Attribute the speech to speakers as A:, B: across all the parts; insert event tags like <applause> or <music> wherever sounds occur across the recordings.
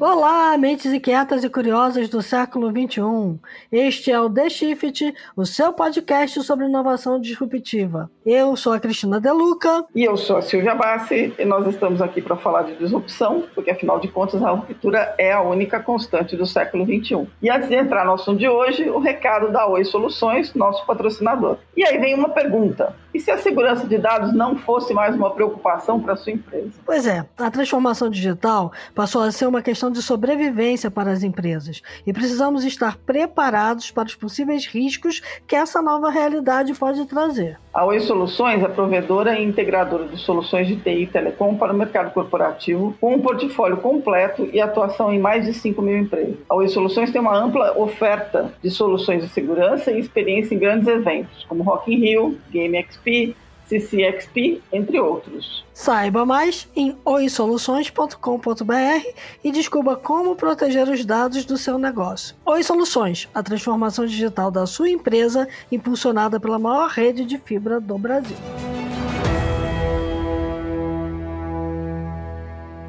A: Olá, mentes inquietas e curiosas do século XXI. Este é o The Shift, o seu podcast sobre inovação disruptiva. Eu sou a Cristina Deluca.
B: E eu sou a Silvia Bassi, e nós estamos aqui para falar de disrupção, porque afinal de contas a ruptura é a única constante do século XXI. E antes de entrar no assunto de hoje, o recado da Oi Soluções, nosso patrocinador. E aí vem uma pergunta: e se a segurança de dados não fosse mais uma preocupação para sua empresa?
A: Pois é, a transformação digital passou a ser uma questão de sobrevivência para as empresas e precisamos estar preparados para os possíveis riscos que essa nova realidade pode trazer.
B: A Oi Soluções é provedora e integradora de soluções de TI e telecom para o mercado corporativo, com um portfólio completo e atuação em mais de 5 mil empresas. A Oi Soluções tem uma ampla oferta de soluções de segurança e experiência em grandes eventos, como Rock in Rio, Game XP, CCXP, entre outros.
A: Saiba mais em oisoluções.com.br e descubra como proteger os dados do seu negócio. Oi Soluções, a transformação digital da sua empresa, impulsionada pela maior rede de fibra do Brasil.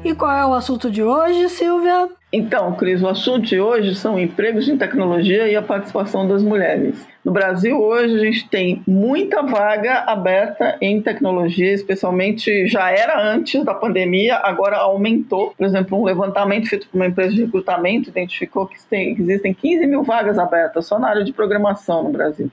A: E qual é o assunto de hoje, Silvia?
B: Então, Cris, o assunto de hoje são empregos em tecnologia e a participação das mulheres. No Brasil, hoje, a gente tem muita vaga aberta em tecnologia, especialmente já era antes da pandemia, agora aumentou. Por exemplo, um levantamento feito por uma empresa de recrutamento identificou que tem, existem 15 mil vagas abertas só na área de programação no Brasil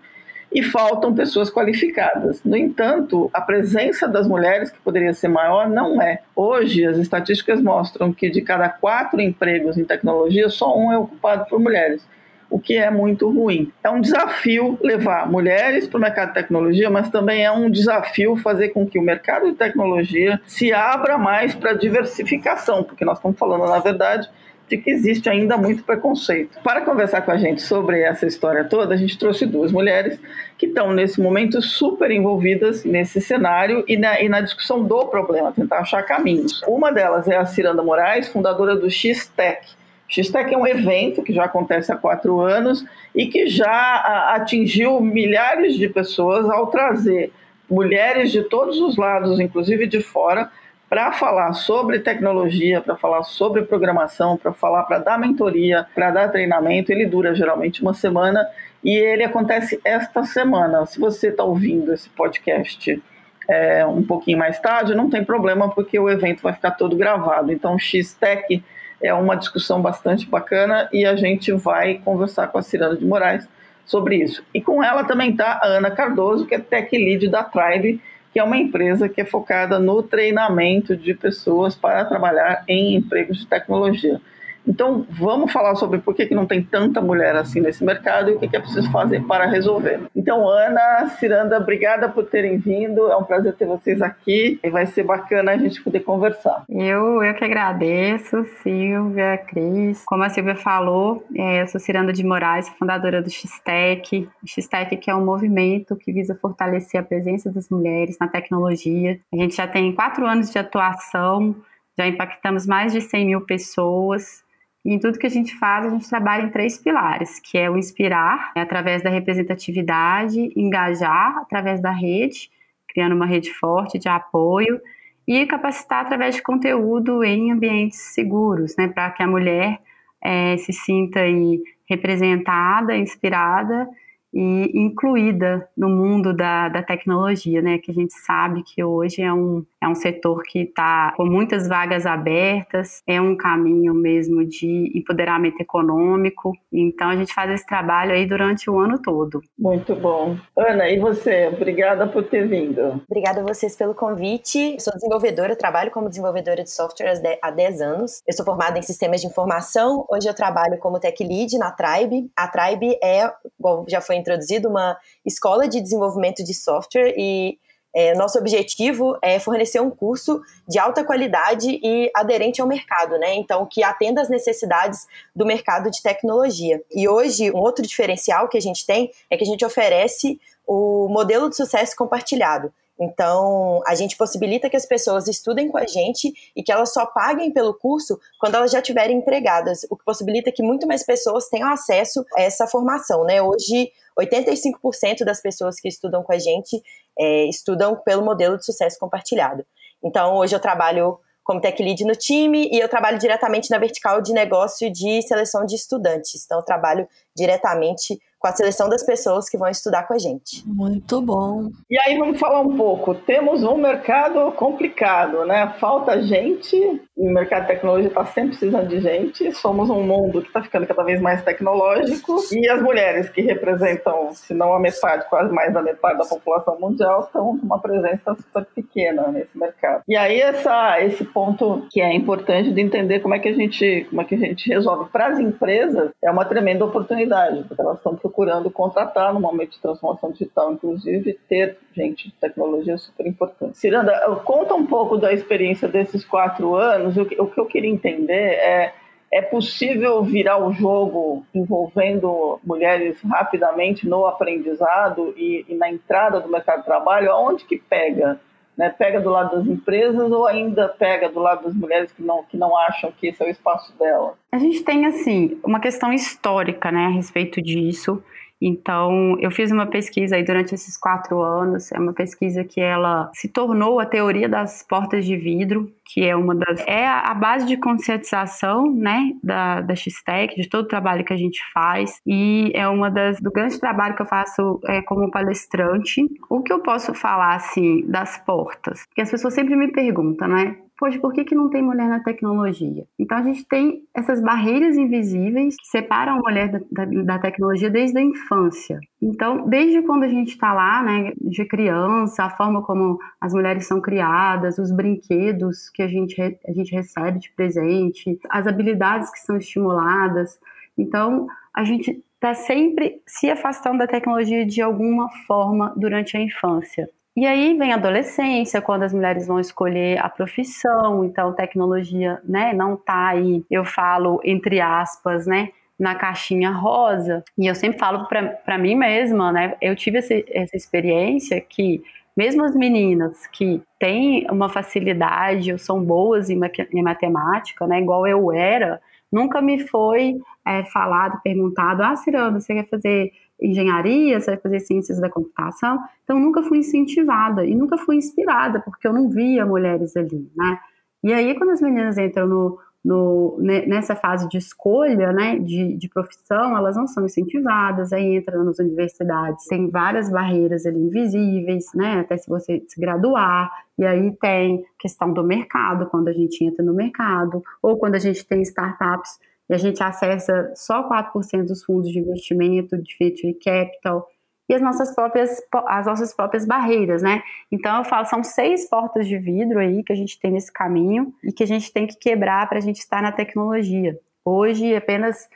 B: e faltam pessoas qualificadas. No entanto, a presença das mulheres, que poderia ser maior, não é. Hoje, as estatísticas mostram que de cada quatro empregos em tecnologia, só um é ocupado por mulheres, o que é muito ruim. É um desafio levar mulheres para o mercado de tecnologia, mas também é um desafio fazer com que o mercado de tecnologia se abra mais para diversificação, porque nós estamos falando, na verdade, de que existe ainda muito preconceito. Para conversar com a gente sobre essa história toda, a gente trouxe duas mulheres que estão nesse momento super envolvidas nesse cenário e na, e na discussão do problema, tentar achar caminhos. Uma delas é a Ciranda Moraes, fundadora do X-Tech. X-Tech é um evento que já acontece há quatro anos e que já atingiu milhares de pessoas ao trazer mulheres de todos os lados, inclusive de fora, para falar sobre tecnologia, para falar sobre programação, para falar, para dar mentoria, para dar treinamento. Ele dura geralmente uma semana e ele acontece esta semana. Se você está ouvindo esse podcast é, um pouquinho mais tarde, não tem problema, porque o evento vai ficar todo gravado. Então, X-Tech é uma discussão bastante bacana e a gente vai conversar com a Ciranda de Moraes sobre isso. E com ela também está a Ana Cardoso, que é Tech Lead da Tribe, que é uma empresa que é focada no treinamento de pessoas para trabalhar em empregos de tecnologia. Então, vamos falar sobre por que, que não tem tanta mulher assim nesse mercado e o que, que é preciso fazer para resolver. Então, Ana, Ciranda, obrigada por terem vindo. É um prazer ter vocês aqui e vai ser bacana a gente poder conversar.
C: Eu, eu que agradeço, Silvia, Cris. Como a Silvia falou, é, eu sou Ciranda de Moraes, fundadora do X-Tech. O X-Tech que é um movimento que visa fortalecer a presença das mulheres na tecnologia. A gente já tem quatro anos de atuação, já impactamos mais de 100 mil pessoas e em tudo que a gente faz, a gente trabalha em três pilares, que é o inspirar, é através da representatividade, engajar através da rede, criando uma rede forte de apoio, e capacitar através de conteúdo em ambientes seguros, né, para que a mulher é, se sinta aí representada, inspirada e incluída no mundo da, da tecnologia, né? Que a gente sabe que hoje é um, é um setor que está com muitas vagas abertas, é um caminho mesmo de empoderamento econômico. Então a gente faz esse trabalho aí durante o ano todo.
B: Muito bom. Ana, e você? Obrigada por ter vindo.
D: Obrigada a vocês pelo convite. Eu sou desenvolvedora, trabalho como desenvolvedora de software há 10 anos. Eu sou formada em sistemas de informação. Hoje eu trabalho como tech lead na Tribe. A Tribe é, bom, já foi introduzido uma escola de desenvolvimento de software e é, nosso objetivo é fornecer um curso de alta qualidade e aderente ao mercado, né? Então, que atenda às necessidades do mercado de tecnologia. E hoje, um outro diferencial que a gente tem é que a gente oferece o modelo de sucesso compartilhado. Então, a gente possibilita que as pessoas estudem com a gente e que elas só paguem pelo curso quando elas já estiverem empregadas, o que possibilita que muito mais pessoas tenham acesso a essa formação, né? Hoje, 85% das pessoas que estudam com a gente é, estudam pelo modelo de sucesso compartilhado. Então, hoje eu trabalho como tech lead no time e eu trabalho diretamente na vertical de negócio de seleção de estudantes. Então, eu trabalho diretamente com a seleção das pessoas que vão estudar com a gente.
A: Muito bom.
B: E aí vamos falar um pouco. Temos um mercado complicado, né? Falta gente, o mercado de tecnologia está sempre precisando de gente. Somos um mundo que está ficando cada vez mais tecnológico e as mulheres que representam, se não a metade, quase mais da metade da população mundial, estão com uma presença super pequena nesse mercado. E aí essa, esse ponto que é importante de entender como é que a gente, como é que a gente resolve para as empresas é uma tremenda oportunidade, porque elas estão procurando contratar no momento de transformação digital, inclusive, ter gente de tecnologia super importante. Ciranda, conta um pouco da experiência desses quatro anos. O que, o que eu queria entender é é possível virar o jogo envolvendo mulheres rapidamente no aprendizado e, e, na entrada do mercado de trabalho? Aonde que pega? Né? Pega do lado das empresas ou ainda pega do lado das mulheres que não, que não acham que esse é o espaço dela?
C: A gente tem, assim, uma questão histórica né, a respeito disso. Então, eu fiz uma pesquisa aí durante esses quatro anos. É uma pesquisa que ela se tornou a teoria das portas de vidro, que é uma das é a base de conscientização, né, da, da X-Tech, de todo o trabalho que a gente faz e é uma das do grande trabalho que eu faço é, como palestrante. O que eu posso falar assim das portas? Porque as pessoas sempre me perguntam, né? Poxa, por que, que não tem mulher na tecnologia? Então a gente tem essas barreiras invisíveis que separam a mulher da, da, da tecnologia desde a infância. Então, desde quando a gente está lá, né, de criança, a forma como as mulheres são criadas, os brinquedos que a gente, a gente recebe de presente, as habilidades que são estimuladas. Então, a gente está sempre se afastando da tecnologia de alguma forma durante a infância. E aí vem a adolescência, quando as mulheres vão escolher a profissão, então tecnologia, né, não tá aí, eu falo entre aspas, né, na caixinha rosa. E eu sempre falo para mim mesma, né, eu tive essa, essa experiência que mesmo as meninas que têm uma facilidade ou são boas em, em matemática, né, igual eu era, nunca me foi é, falado, perguntado, ah, Ciranda, você quer fazer engenharia, você vai fazer ciências da computação. Então, nunca fui incentivada e nunca fui inspirada, porque eu não via mulheres ali, né? E aí, quando as meninas entram no, no, nessa fase de escolha, né, de, de profissão, elas não são incentivadas, aí entram nas universidades, tem várias barreiras ali invisíveis, né, até se você se graduar, e aí tem questão do mercado, quando a gente entra no mercado, ou quando a gente tem startups e a gente acessa só 4% dos fundos de investimento de venture capital e as nossas próprias as nossas próprias barreiras, né? Então eu falo são seis portas de vidro aí que a gente tem nesse caminho e que a gente tem que quebrar para a gente estar na tecnologia. Hoje apenas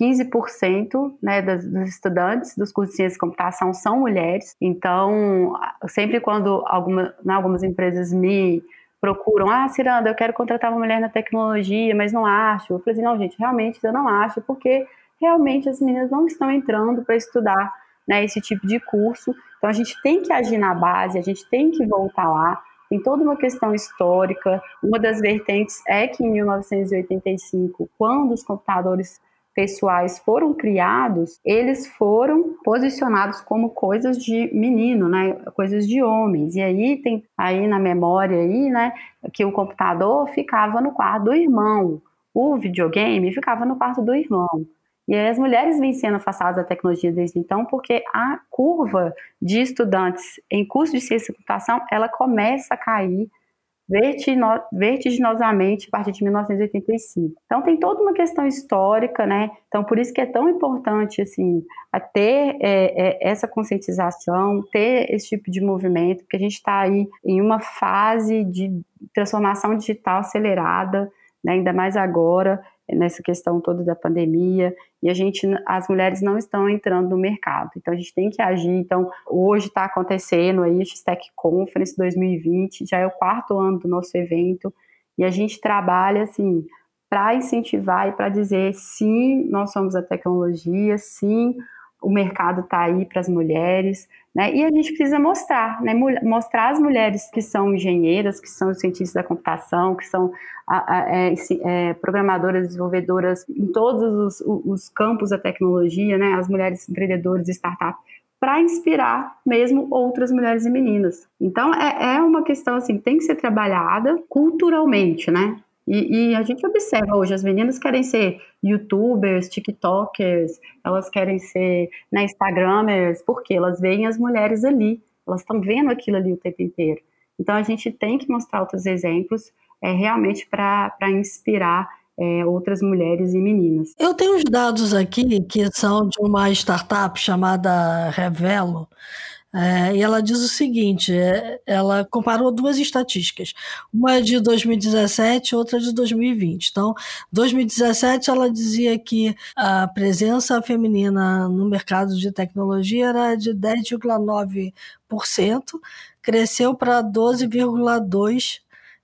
C: 15% né, dos, estudantes dos cursos de ciência e computação são mulheres. Então, sempre quando alguma, né, algumas empresas me procuram, ah, Ciranda, eu quero contratar uma mulher na tecnologia, mas não acho. Eu falei assim, não, gente, realmente eu não acho, porque realmente as meninas não estão entrando para estudar né, esse tipo de curso. Então a gente tem que agir na base, a gente tem que voltar lá. Tem toda uma questão histórica. Uma das vertentes é que em 1985, quando os computadores pessoais foram criados, eles foram posicionados como coisas de menino, né? Coisas de homens. E aí tem aí na memória aí, né, que o computador ficava no quarto do irmão, o videogame ficava no quarto do irmão. E as mulheres vêm sendo afastadas da tecnologia desde então, porque a curva de estudantes em curso de ciência e computação, ela começa a cair vertiginosamente a partir de 1985. Então tem toda uma questão histórica, né? Então por isso que é tão importante assim ter é, é, essa conscientização, ter esse tipo de movimento, porque a gente está aí em uma fase de transformação digital acelerada, né? ainda mais agora nessa questão toda da pandemia e a gente, as mulheres não estão entrando no mercado. Então a gente tem que agir. Então hoje está acontecendo aí a X-Tech Conference 2020, já é o quarto ano do nosso evento e a gente trabalha assim para incentivar e para dizer sim, nós somos a tecnologia, sim, o mercado está aí para as mulheres, né? E a gente precisa mostrar, né? Mostrar as mulheres que são engenheiras, que são cientistas da computação, que são a, a, é, é, programadoras, desenvolvedoras em todos os, os, campos da tecnologia, né? As mulheres empreendedoras e startups para inspirar mesmo outras mulheres e meninas. Então é, é uma questão assim, tem que ser trabalhada culturalmente, né? E, e, a gente observa hoje, as meninas querem ser youtubers, tiktokers, elas querem ser né, instagramers, porque elas veem as mulheres ali, elas estão vendo aquilo ali o tempo inteiro. Então a gente tem que mostrar outros exemplos é, realmente para inspirar é, outras mulheres e meninas.
A: Eu tenho os dados aqui que são de uma startup chamada Revelo. É, e ela diz o seguinte: é, ela comparou duas estatísticas, uma de 2017 outra de 2020. Então, 2017 ela dizia que a presença feminina no mercado de tecnologia era de 10,9%, cresceu para 12,2%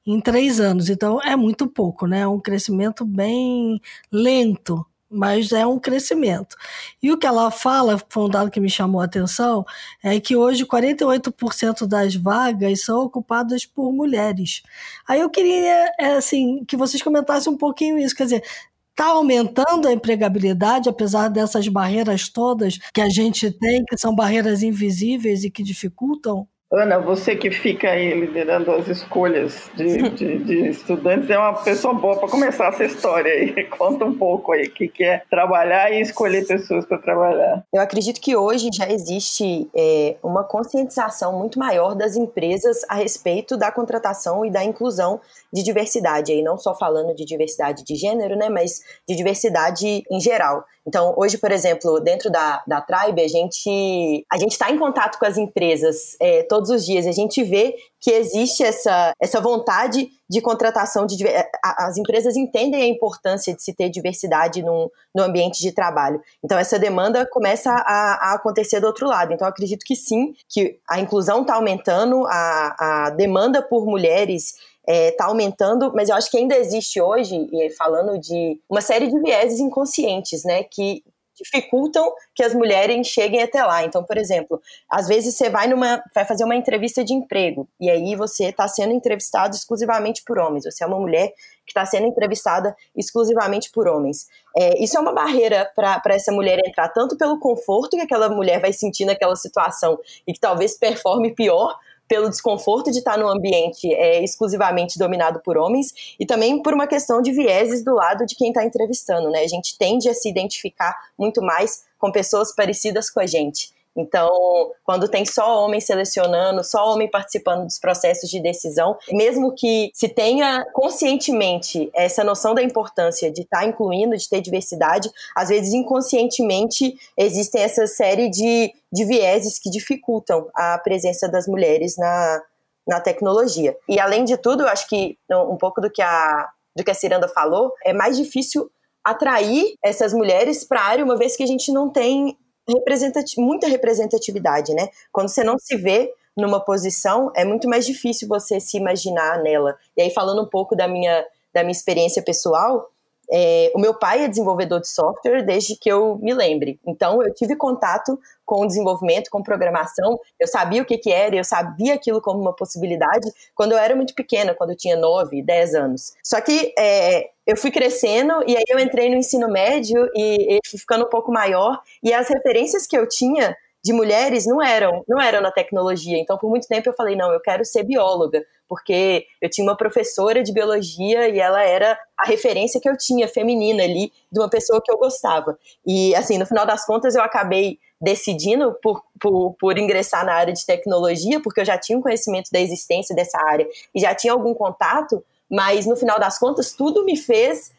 A: em três anos. Então é muito pouco, né? É um crescimento bem lento, mas é um crescimento. E o que ela fala, foi um dado que me chamou a atenção, é que hoje 48% das vagas são ocupadas por mulheres. Aí eu queria, é, assim, que vocês comentassem um pouquinho isso, quer dizer, está aumentando a empregabilidade, apesar dessas barreiras todas que a gente tem, que são barreiras invisíveis e que dificultam
B: Ana, você que fica aí liderando as escolhas de, de, de <laughs> estudantes, é uma pessoa boa para começar essa história aí. <laughs> Conta um pouco aí o que, que é trabalhar e escolher pessoas para trabalhar.
D: Eu acredito que hoje já existe é, uma conscientização muito maior das empresas a respeito da contratação e da inclusão de diversidade, aí não só falando de diversidade de gênero, né, mas de diversidade em geral. Então, hoje, por exemplo, dentro da, da Tribe, a gente a gente está em contato com as empresas é, todos os dias. A gente vê que existe essa, essa vontade de contratação de as empresas entendem a importância de se ter diversidade no, no ambiente de trabalho. Então essa demanda começa a, a acontecer do outro lado. Então acredito que sim, que a inclusão está aumentando, a, a demanda por mulheres está é, tá aumentando, mas eu acho que ainda existe hoje, falando de uma série de vieses inconscientes, né, que dificultam que as mulheres cheguem até lá. Então, por exemplo, às vezes você vai numa, vai fazer uma entrevista de emprego e aí você está sendo entrevistado exclusivamente por homens. Você é uma mulher que está sendo entrevistada exclusivamente por homens. É, isso é uma barreira para essa mulher entrar, tanto pelo conforto que aquela mulher vai sentir naquela situação e que talvez performe pior pelo desconforto de estar num ambiente é, exclusivamente dominado por homens e também por uma questão de vieses do lado de quem está entrevistando, né? A gente tende a se identificar muito mais com pessoas parecidas com a gente. Então, quando tem só homem selecionando, só homem participando dos processos de decisão, mesmo que se tenha conscientemente essa noção da importância de estar tá incluindo, de ter diversidade, às vezes inconscientemente existem essa série de, de vieses que dificultam a presença das mulheres na, na tecnologia. E além de tudo, eu acho que um pouco do que a, do que a Ciranda falou, é mais difícil atrair essas mulheres para a área, uma vez que a gente não tem representati muita representatividade, né? Quando você não se vê numa posição, é muito mais difícil você se imaginar nela. E aí, falando um pouco da minha, da minha experiência pessoal, é, o meu pai é desenvolvedor de software desde que eu me lembre. Então, eu tive contato com desenvolvimento, com programação. Eu sabia o que, que era, eu sabia aquilo como uma possibilidade quando eu era muito pequena, quando eu tinha 9, 10 anos. Só que é, eu fui crescendo e aí eu entrei no ensino médio e, e fui ficando um pouco maior. E as referências que eu tinha de mulheres não eram, não eram na tecnologia. Então, por muito tempo eu falei, não, eu quero ser bióloga, porque eu tinha uma professora de biologia e ela era a referência que eu tinha feminina ali de uma pessoa que eu gostava. E assim, no final das contas eu acabei decidindo por, por, por ingressar na área de tecnologia, porque eu já tinha um conhecimento da existência dessa área e já tinha algum contato, mas no final das contas tudo me fez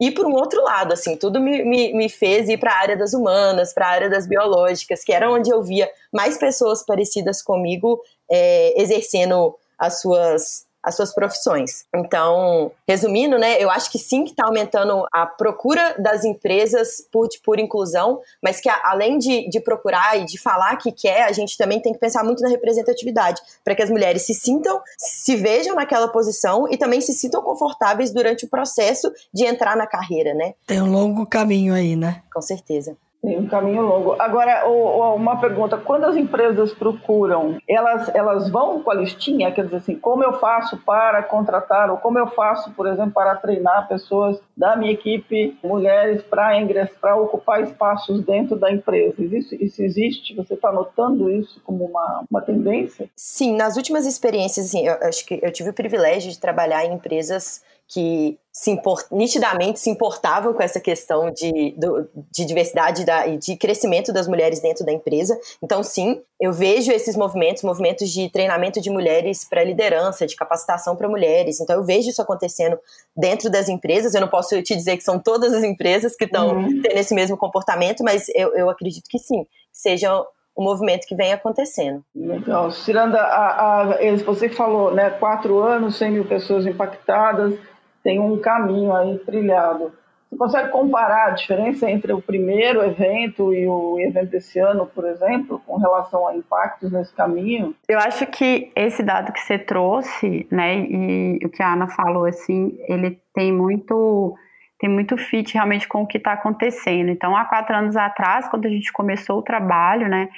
D: ir para um outro lado, assim, tudo me, me, me fez ir para a área das humanas, para a área das biológicas, que era onde eu via mais pessoas parecidas comigo é, exercendo as suas as suas profissões. Então, resumindo, né, eu acho que sim que está aumentando a procura das empresas por, por inclusão, mas que a, além de, de procurar e de falar que quer, a gente também tem que pensar muito na representatividade, para que as mulheres se sintam, se vejam naquela posição e também se sintam confortáveis durante o processo de entrar na carreira, né?
A: Tem um longo caminho aí, né?
D: Com certeza.
B: Tem um caminho longo. Agora, uma pergunta: quando as empresas procuram, elas, elas vão com a listinha? Quer dizer assim, como eu faço para contratar, ou como eu faço, por exemplo, para treinar pessoas da minha equipe, mulheres, para ingressar, para ocupar espaços dentro da empresa? Isso, isso existe? Você está notando isso como uma, uma tendência?
D: Sim, nas últimas experiências, assim, eu acho que eu tive o privilégio de trabalhar em empresas que se import, nitidamente se importavam com essa questão de, do, de diversidade da, e de crescimento das mulheres dentro da empresa. Então, sim, eu vejo esses movimentos, movimentos de treinamento de mulheres para liderança, de capacitação para mulheres. Então, eu vejo isso acontecendo dentro das empresas. Eu não posso te dizer que são todas as empresas que estão uhum. tendo esse mesmo comportamento, mas eu, eu acredito que sim, seja o movimento que vem acontecendo.
B: Legal. Ciranda, a, a, você falou, né, quatro anos, 100 mil pessoas impactadas, tem um caminho aí trilhado. Você consegue comparar a diferença entre o primeiro evento e o evento desse ano, por exemplo, com relação a impactos nesse caminho?
C: Eu acho que esse dado que você trouxe, né, e o que a Ana falou, assim, ele tem muito tem muito fit realmente com o que está acontecendo. Então, há quatro anos atrás, quando a gente começou o trabalho, né,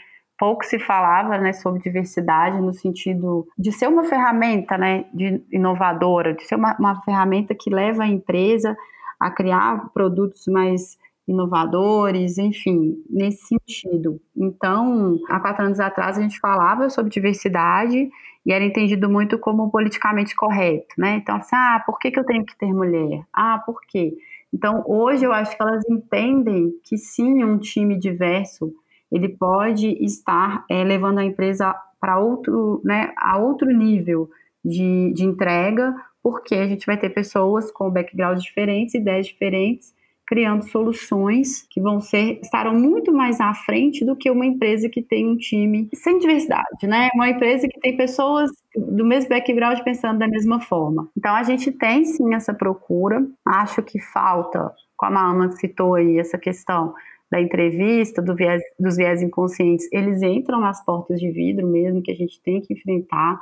C: pouco se falava né, sobre diversidade no sentido de ser uma ferramenta né, de inovadora, de ser uma, uma ferramenta que leva a empresa a criar produtos mais inovadores, enfim, nesse sentido. Então, há quatro anos atrás a gente falava sobre diversidade e era entendido muito como politicamente correto, né? Então, assim, ah, por que, que eu tenho que ter mulher? Ah, por quê? Então, hoje eu acho que elas entendem que sim, um time diverso ele pode estar é, levando a empresa para outro, né, a outro nível de, de entrega, porque a gente vai ter pessoas com backgrounds diferentes, ideias diferentes, criando soluções que vão ser estarão muito mais à frente do que uma empresa que tem um time sem diversidade, né? Uma empresa que tem pessoas do mesmo background pensando da mesma forma. Então a gente tem sim essa procura. Acho que falta, como a Ana citou aí essa questão da entrevista, do viés, dos viés inconscientes, eles entram nas portas de vidro mesmo, que a gente tem que enfrentar,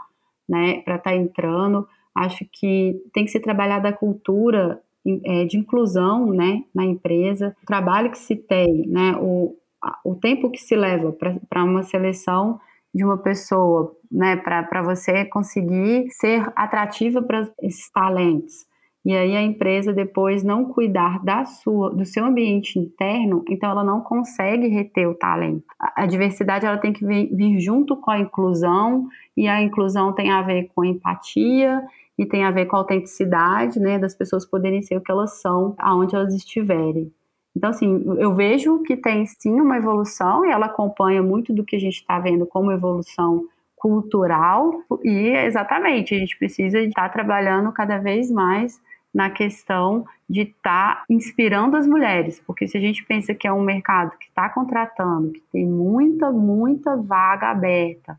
C: né, para estar tá entrando. Acho que tem que ser trabalhada a cultura é, de inclusão, né, na empresa, o trabalho que se tem, né, o, o tempo que se leva para uma seleção de uma pessoa, né, para você conseguir ser atrativa para esses talentos e aí a empresa depois não cuidar da sua, do seu ambiente interno, então ela não consegue reter o talento. A, diversidade ela tem que vir, vir, junto com a inclusão e a inclusão tem a ver com empatia e tem a ver com a autenticidade, né, das pessoas poderem ser o que elas são, aonde elas estiverem. Então, assim, eu vejo que tem sim uma evolução e ela acompanha muito do que a gente está vendo como evolução cultural e exatamente a gente precisa estar trabalhando cada vez mais na questão de estar tá inspirando as mulheres, porque se a gente pensa que é um mercado que está contratando, que tem muita, muita vaga aberta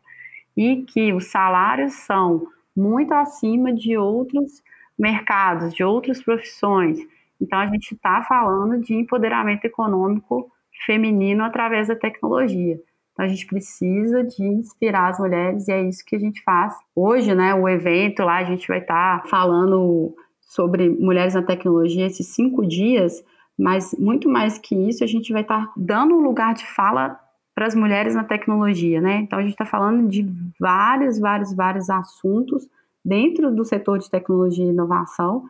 C: e que os salários são muito acima de outros mercados, de outras profissões, então a gente está falando de empoderamento econômico feminino através da tecnologia. Então a gente precisa de inspirar as mulheres e é isso que a gente faz. Hoje, né, o evento lá a gente vai estar tá falando sobre mulheres na tecnologia esses cinco dias, mas muito mais que isso, a gente vai estar tá dando um lugar de fala para as mulheres na tecnologia, né? Então a gente está falando de vários, vários, vários assuntos dentro do setor de tecnologia e inovação.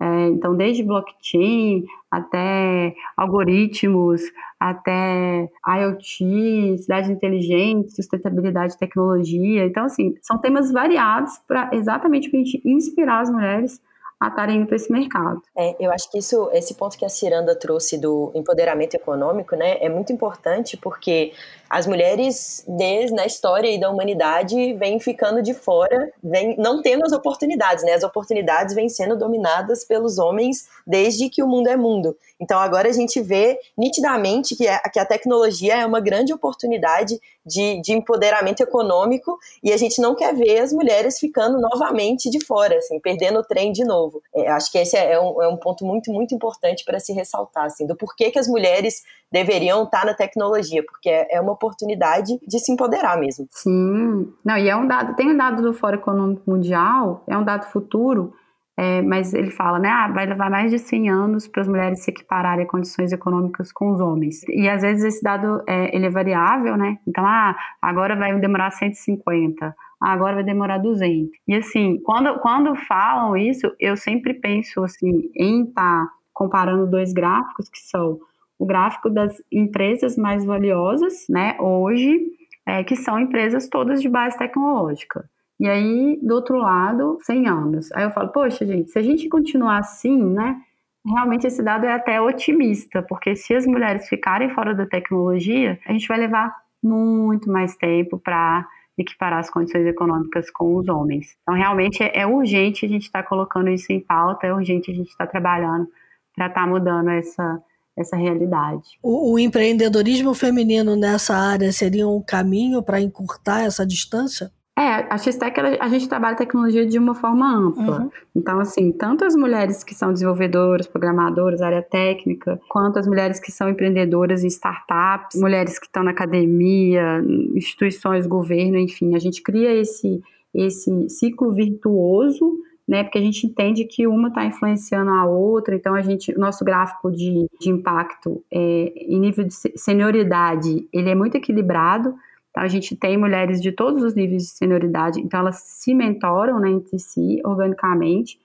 C: É, então, desde blockchain até algoritmos, até IoT, cidades inteligentes, sustentabilidade tecnologia. Então, assim, são temas variados para exatamente para a gente inspirar as mulheres a estarem indo para esse mercado.
D: É, eu acho que isso, esse ponto que a Ciranda trouxe do empoderamento econômico, né, é muito importante porque as mulheres, desde na história e da humanidade, vêm ficando de fora, vêm não tendo as oportunidades, né? As oportunidades vêm sendo dominadas pelos homens desde que o mundo é mundo. Então agora a gente vê nitidamente que, a, que a tecnologia é uma grande oportunidade de, de empoderamento econômico e a gente não quer ver as mulheres ficando novamente de fora, assim, perdendo o trem de novo. É, acho que esse é, é um, é um ponto muito, muito importante para se ressaltar, assim, do porquê que as mulheres deveriam estar na tecnologia, porque é, é uma oportunidade de se empoderar mesmo.
C: Sim, não, e é um dado, tem um dado do Fórum Econômico Mundial, é um dado futuro, é, mas ele fala, né, ah, vai levar mais de 100 anos para as mulheres se equipararem a condições econômicas com os homens. E às vezes esse dado é, ele é variável, né? Então, ah, agora vai demorar 150, ah, agora vai demorar 200. E assim, quando, quando falam isso, eu sempre penso assim em estar tá comparando dois gráficos que são o gráfico das empresas mais valiosas, né, hoje, é, que são empresas todas de base tecnológica. E aí, do outro lado, 100 anos. Aí eu falo, poxa, gente, se a gente continuar assim, né, realmente esse dado é até otimista, porque se as mulheres ficarem fora da tecnologia, a gente vai levar muito mais tempo para equiparar as condições econômicas com os homens. Então, realmente é, urgente a gente estar tá colocando isso em pauta, é urgente a gente estar tá trabalhando para estar tá mudando essa, essa realidade.
A: O, o, empreendedorismo feminino nessa área seria um caminho para encurtar essa distância?
C: É, a X-Tech, a gente trabalha tecnologia de uma forma ampla. Uhum. Então, assim, tanto as mulheres que são desenvolvedoras, programadoras, área técnica, quanto as mulheres que são empreendedoras em startups, mulheres que estão na academia, instituições, governo, enfim, a gente cria esse, esse ciclo virtuoso né? Porque a gente entende que uma está influenciando a outra, então a gente, nosso gráfico de, de impacto é, em nível de senioridade, ele é muito equilibrado. Então a gente tem mulheres de todos os níveis de senioridade, então elas se mentoram né, entre si organicamente.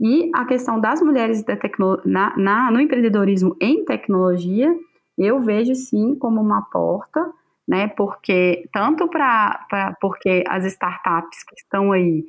C: E a questão das mulheres da tecno, na, na, no empreendedorismo em tecnologia, eu vejo sim como uma porta, né? Porque tanto para porque as startups que estão aí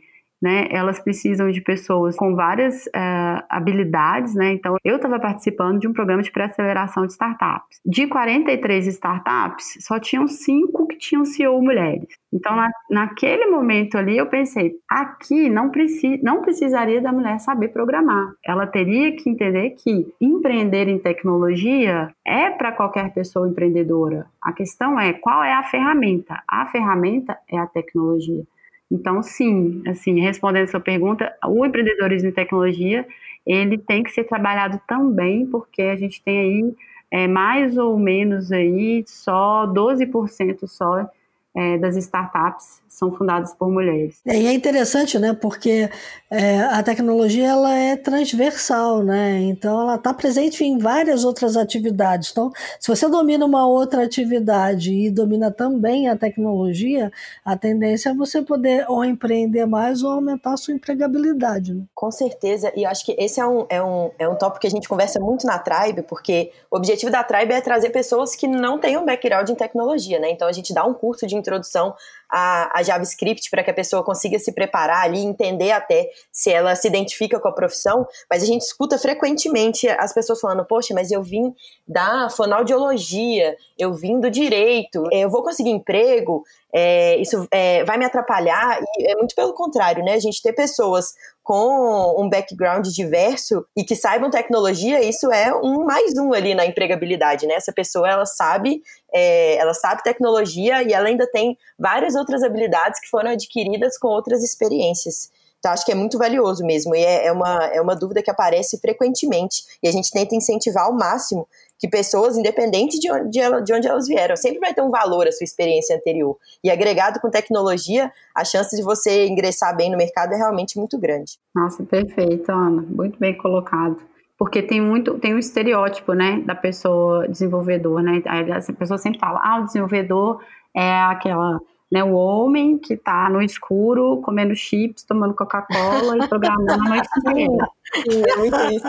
C: né? Elas precisam de pessoas com várias uh, habilidades, né? Então, eu estava participando de um programa de pré-aceleração de startups. De 43 startups, só tinham cinco que tinham CEO mulheres. Então, na, naquele momento ali, eu pensei, aqui não, preci, não precisaria da mulher saber programar. Ela teria que entender que empreender em tecnologia é para qualquer pessoa empreendedora. A questão é qual é a ferramenta. A ferramenta é a tecnologia. Então, sim, assim, respondendo a sua pergunta, o empreendedorismo em tecnologia, ele tem que ser trabalhado também, porque a gente tem aí é, mais ou menos aí só 12% só é, das startups são fundadas por mulheres.
A: É, e é interessante, né? Porque é, a tecnologia ela é transversal, né? Então ela está presente em várias outras atividades. Então, se você domina uma outra atividade e domina também a tecnologia, a tendência é você poder ou empreender mais ou aumentar a sua empregabilidade. Né?
D: Com certeza. E eu acho que esse é um, é um, é um tópico que a gente conversa muito na Tribe, porque o objetivo da Tribe é trazer pessoas que não têm um background em tecnologia, né? Então a gente dá um curso de introdução a, a JavaScript para que a pessoa consiga se preparar ali, entender até se ela se identifica com a profissão, mas a gente escuta frequentemente as pessoas falando, poxa, mas eu vim da fonoaudiologia, eu vim do direito, eu vou conseguir emprego, é, isso é, vai me atrapalhar, e é muito pelo contrário, né? A gente ter pessoas com um background diverso e que saibam tecnologia, isso é um mais um ali na empregabilidade, né? Essa pessoa, ela sabe, é, ela sabe tecnologia e ela ainda tem várias outras habilidades que foram adquiridas com outras experiências. Então, acho que é muito valioso mesmo, e é, é, uma, é uma dúvida que aparece frequentemente, e a gente tenta incentivar ao máximo que pessoas, independente de onde, de onde elas vieram, sempre vai ter um valor a sua experiência anterior. E agregado com tecnologia, a chance de você ingressar bem no mercado é realmente muito grande.
C: Nossa, perfeito, Ana. Muito bem colocado. Porque tem muito, tem um estereótipo, né, da pessoa desenvolvedor, né? A pessoa sempre fala, ah, o desenvolvedor é aquela né, o homem que está no escuro, comendo chips, tomando Coca-Cola e programando a noite inteira. É muito isso.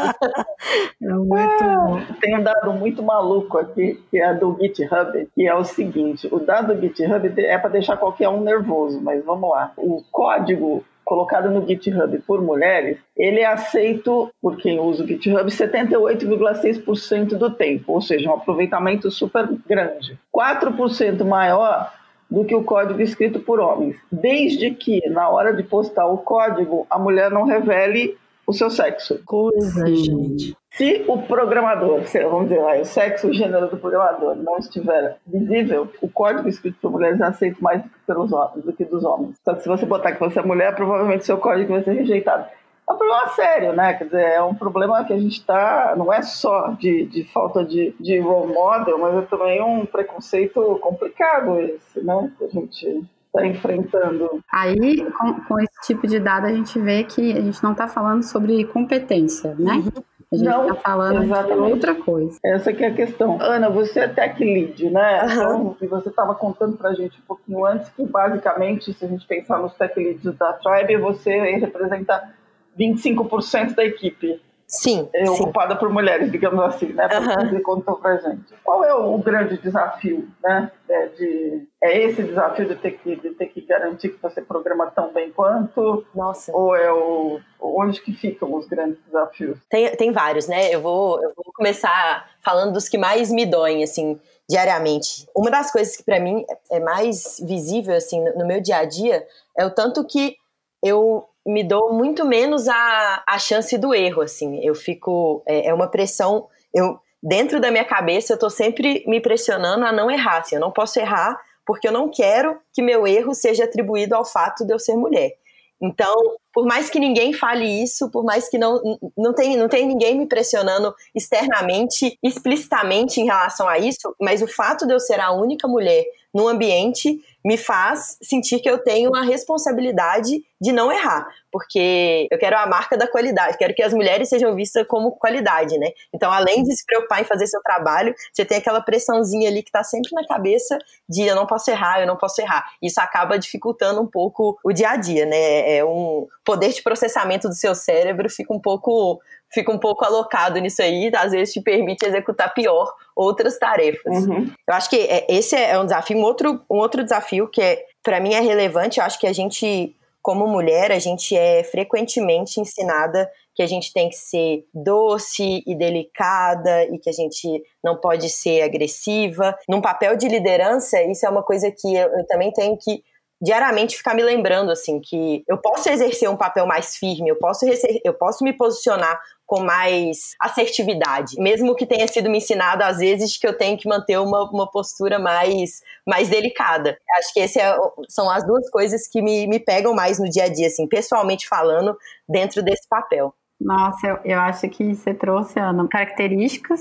B: É muito ah, Tem um dado muito maluco aqui, que é do GitHub, que é o seguinte: o dado do GitHub é para deixar qualquer um nervoso, mas vamos lá. O código colocado no GitHub por mulheres, ele é aceito por quem usa o GitHub 78,6% do tempo, ou seja, um aproveitamento super grande. 4% maior do que o código escrito por homens, desde que na hora de postar o código a mulher não revele o seu sexo.
A: Coisa, gente.
B: Se o programador, vamos dizer, o sexo, o gênero do programador não estiver visível, o código escrito por mulheres é aceito mais do que, pelos homens, do que dos homens. Só que se você botar que você é mulher, provavelmente seu código vai ser rejeitado é um problema sério, né? Quer dizer, é um problema que a gente está. Não é só de, de falta de, de role model, mas é também um preconceito complicado esse, né? Que a gente está enfrentando.
C: Aí, com, com, esse tipo de dado, a gente vê que a gente não está falando sobre competência, né? Uhum. A gente está falando exatamente. de outra coisa.
B: Essa que é a questão. Ana, você é tech lead, né? Uhum. Então, e você estava contando para a gente um pouquinho antes que, basicamente, se a gente pensar nos tech leads da Tribe, você representa 25% da equipe.
D: Sim.
B: É ocupada por mulheres, digamos assim, né? Uhum. contou pra gente. Qual é o grande desafio, né? É, de, é esse desafio de ter, que, de ter que garantir que você programa tão bem quanto?
D: Nossa.
B: Ou é o. Onde que ficam os grandes desafios?
D: Tem, tem vários, né? Eu vou, eu vou começar falando dos que mais me doem, assim, diariamente. Uma das coisas que para mim é mais visível, assim, no meu dia a dia é o tanto que eu me dou muito menos a, a chance do erro, assim. Eu fico. É, é uma pressão. Eu, dentro da minha cabeça, eu tô sempre me pressionando a não errar. Assim, eu não posso errar porque eu não quero que meu erro seja atribuído ao fato de eu ser mulher. Então, por mais que ninguém fale isso, por mais que não, não, tem, não tem ninguém me pressionando externamente, explicitamente em relação a isso, mas o fato de eu ser a única mulher no ambiente me faz sentir que eu tenho a responsabilidade de não errar, porque eu quero a marca da qualidade, quero que as mulheres sejam vistas como qualidade, né? Então, além de se preocupar em fazer seu trabalho, você tem aquela pressãozinha ali que tá sempre na cabeça de eu não posso errar, eu não posso errar. Isso acaba dificultando um pouco o dia a dia, né? É um poder de processamento do seu cérebro fica um pouco fica um pouco alocado nisso aí, às vezes te permite executar pior outras tarefas. Uhum. Eu acho que é, esse é um desafio. Um outro, um outro desafio que é, para mim é relevante, eu acho que a gente, como mulher, a gente é frequentemente ensinada que a gente tem que ser doce e delicada e que a gente não pode ser agressiva. Num papel de liderança, isso é uma coisa que eu, eu também tenho que diariamente ficar me lembrando assim que eu posso exercer um papel mais firme, eu posso eu posso me posicionar com mais assertividade, mesmo que tenha sido me ensinado às vezes que eu tenho que manter uma, uma postura mais mais delicada. Acho que esse é, são as duas coisas que me, me pegam mais no dia a dia, assim, pessoalmente falando, dentro desse papel.
C: Nossa, eu, eu acho que você trouxe, Ana, características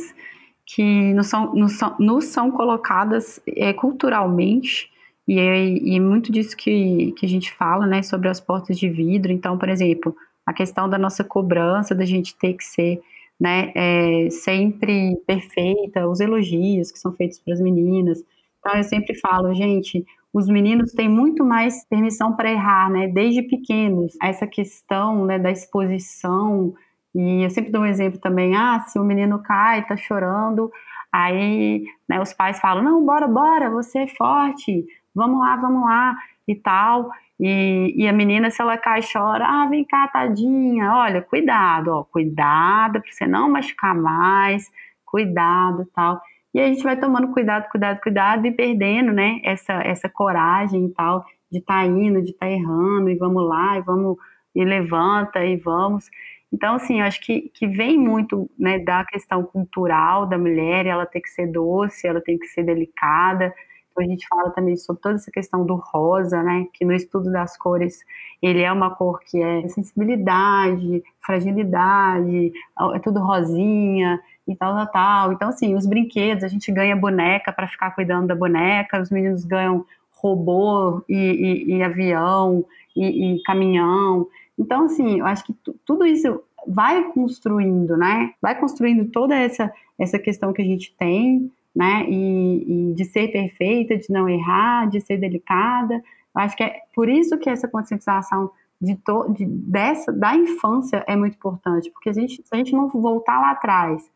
C: que nos são, nos são, nos são colocadas é, culturalmente e é, e muito disso que, que a gente fala, né, sobre as portas de vidro. Então, por exemplo, a questão da nossa cobrança, da gente ter que ser, né, é, sempre perfeita, os elogios que são feitos para as meninas. Então, eu sempre falo, gente, os meninos têm muito mais permissão para errar, né, desde pequenos. Essa questão, né, da exposição. E eu sempre dou um exemplo também, ah, se o menino cai, tá chorando, aí, né, os pais falam, não, bora, bora, você é forte, vamos lá, vamos lá e tal. E, e, a menina, se ela cai chora, ah, vem cá, tadinha, olha, cuidado, ó, cuidado para você não machucar mais, cuidado tal. E a gente vai tomando cuidado, cuidado, cuidado e perdendo, né, essa, essa coragem e tal, de estar tá indo, de estar tá errando, e vamos lá, e vamos, e levanta, e vamos. Então, assim, eu acho que, que vem muito né, da questão cultural da mulher, ela tem que ser doce, ela tem que ser delicada, a gente fala também sobre toda essa questão do rosa, né? Que no estudo das cores ele é uma cor que é sensibilidade, fragilidade, é tudo rosinha e tal, tal, tal. Então, assim, os brinquedos, a gente ganha boneca para ficar cuidando da boneca, os meninos ganham robô e, e, e avião e, e, caminhão. Então, assim, eu acho que tudo isso vai construindo, né? Vai construindo toda essa, essa questão que a gente tem né? E, e, de ser perfeita, de não errar, de ser delicada. Eu acho que é por isso que essa conscientização de, to, de dessa da infância é muito importante, porque a gente, se a gente não voltar lá atrás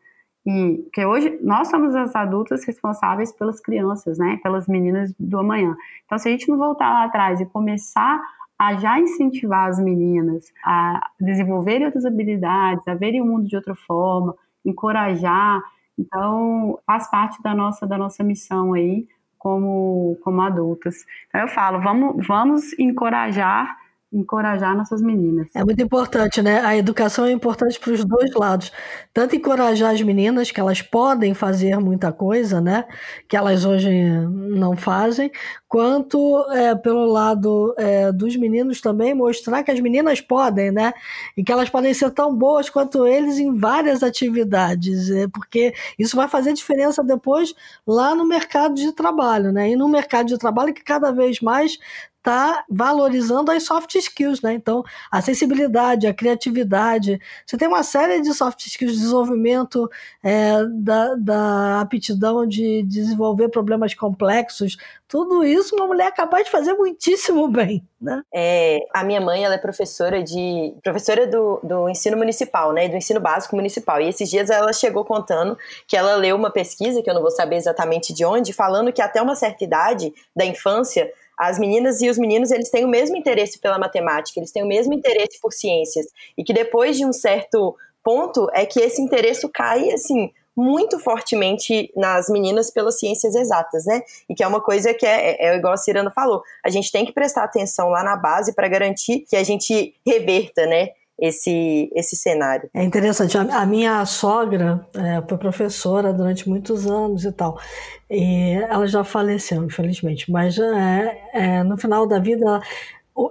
C: e porque hoje nós somos as adultas responsáveis pelas crianças, né? Pelas meninas do amanhã. Então, se a gente não voltar lá atrás e começar a já incentivar as meninas a desenvolverem outras habilidades, a verem o mundo de outra forma, encorajar então, faz parte da nossa, da nossa missão aí como, como adultas. Então, eu falo, vamos, vamos encorajar encorajar nossas meninas.
A: É muito importante, né? A educação é importante para os dois lados. Tanto encorajar as meninas, que elas podem fazer muita coisa, né? Que elas hoje não fazem, quanto é, pelo lado é, dos meninos também mostrar que as meninas podem, né? E que elas podem ser tão boas quanto eles em várias atividades, é, porque isso vai fazer diferença depois lá no mercado de trabalho, né? E no mercado de trabalho que cada vez mais está valorizando as soft skills, né? Então, a sensibilidade, a criatividade. Você tem uma série de soft skills, desenvolvimento é, da, da aptidão de desenvolver problemas complexos. Tudo isso uma mulher é capaz de fazer muitíssimo bem, né?
D: É, a minha mãe, ela é professora de professora do, do ensino municipal, né? Do ensino básico municipal. E esses dias ela chegou contando que ela leu uma pesquisa, que eu não vou saber exatamente de onde, falando que até uma certa idade da infância as meninas e os meninos eles têm o mesmo interesse pela matemática, eles têm o mesmo interesse por ciências e que depois de um certo ponto é que esse interesse cai assim muito fortemente nas meninas pelas ciências exatas, né? E que é uma coisa que é, é, é igual a Cirano falou, a gente tem que prestar atenção lá na base para garantir que a gente reverta, né? esse, esse cenário.
A: É interessante. A, minha sogra é, foi professora durante muitos anos e tal. E ela já faleceu, infelizmente. Mas é, é, no final da vida,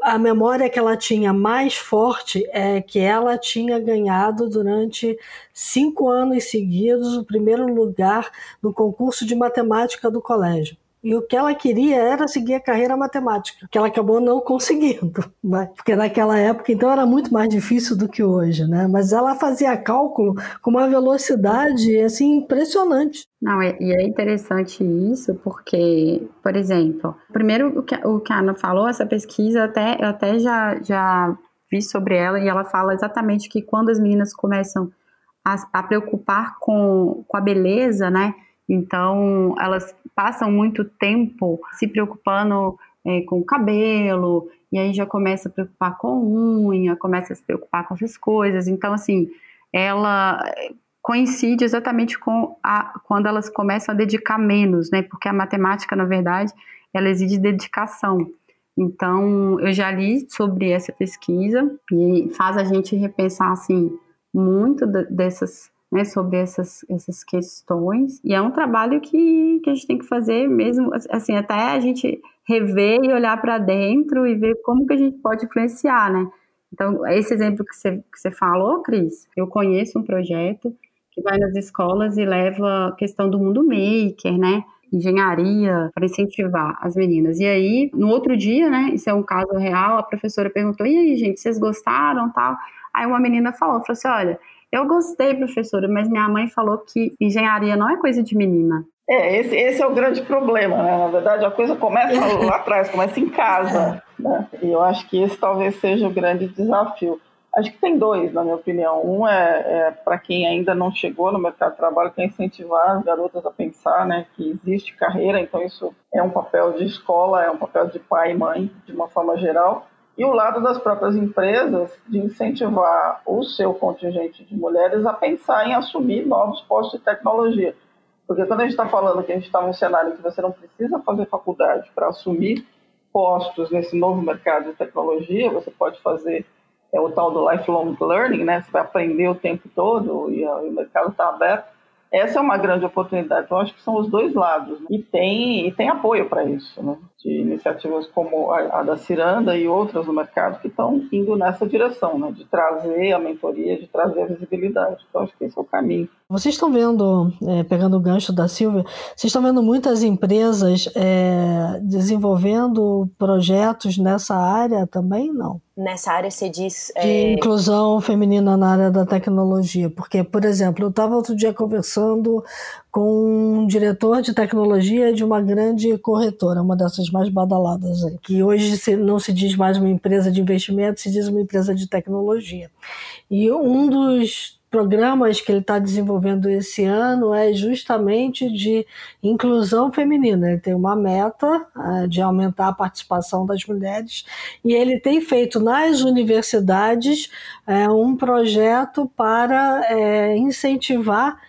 A: a memória que ela tinha mais forte é que ela tinha ganhado durante cinco anos seguidos o primeiro lugar no concurso de matemática do colégio. E o que ela queria era seguir a carreira matemática, que ela acabou não conseguindo, <laughs> porque naquela época então era muito mais difícil do que hoje, né? Mas ela fazia cálculo com uma velocidade assim impressionante.
C: Não, e é interessante isso, porque, por exemplo, primeiro o que, o que a Ana falou, essa pesquisa até eu até já, já vi sobre ela e ela fala exatamente que quando as meninas começam a, a preocupar com, com a beleza, né? Então, elas passam muito tempo se preocupando é, com o cabelo, e aí já começa a preocupar com unha, começa a se preocupar com essas coisas. Então, assim, ela coincide exatamente com a, quando elas começam a dedicar menos, né? Porque a matemática, na verdade, ela exige dedicação. Então, eu já li sobre essa pesquisa e faz a gente repensar, assim, muito dessas né, sobre essas, essas questões. E é um trabalho que, que a gente tem que fazer mesmo, assim, até a gente rever e olhar para dentro e ver como que a gente pode influenciar, né? Então, esse exemplo que você, que você falou, Cris, eu conheço um projeto que vai nas escolas e leva a questão do mundo maker, né? engenharia para incentivar as meninas. E aí, no outro dia, né, isso é um caso real, a professora perguntou: "E aí, gente, vocês gostaram?" tal. Aí uma menina falou, falou assim: "Olha, eu gostei, professora, mas minha mãe falou que engenharia não é coisa de menina.
B: É, esse, esse é o grande problema, né? Na verdade, a coisa começa lá <laughs> atrás, começa em casa. Né? E eu acho que esse talvez seja o grande desafio. Acho que tem dois, na minha opinião. Um é, é para quem ainda não chegou no mercado de trabalho, que é incentivar as garotas a pensar né, que existe carreira, então isso é um papel de escola, é um papel de pai e mãe, de uma forma geral e o lado das próprias empresas de incentivar o seu contingente de mulheres a pensar em assumir novos postos de tecnologia. Porque quando a gente está falando que a gente está num cenário que você não precisa fazer faculdade para assumir postos nesse novo mercado de tecnologia, você pode fazer é, o tal do lifelong learning, né? Você vai aprender o tempo todo e, e o mercado está aberto essa é uma grande oportunidade. Então, acho que são os dois lados. Né? E, tem, e tem apoio para isso, né? de iniciativas como a, a, da Ciranda e outras no mercado que estão indo nessa direção, né? de trazer a mentoria, de trazer a visibilidade. Então, acho que esse é o caminho.
A: Vocês estão vendo, é, pegando o gancho da Silvia, vocês estão vendo muitas empresas é, desenvolvendo projetos nessa área também? Não?
D: Nessa área você diz.
A: É... De inclusão feminina na área da tecnologia. Porque, por exemplo, eu estava outro dia conversando com um diretor de tecnologia de uma grande corretora, uma dessas mais badaladas, que hoje não se diz mais uma empresa de investimento, se diz uma empresa de tecnologia. E um dos programas que ele está desenvolvendo esse ano é justamente de inclusão feminina. Ele tem uma meta uh, de aumentar a participação das mulheres e ele tem feito nas universidades uh, um projeto para uh, incentivar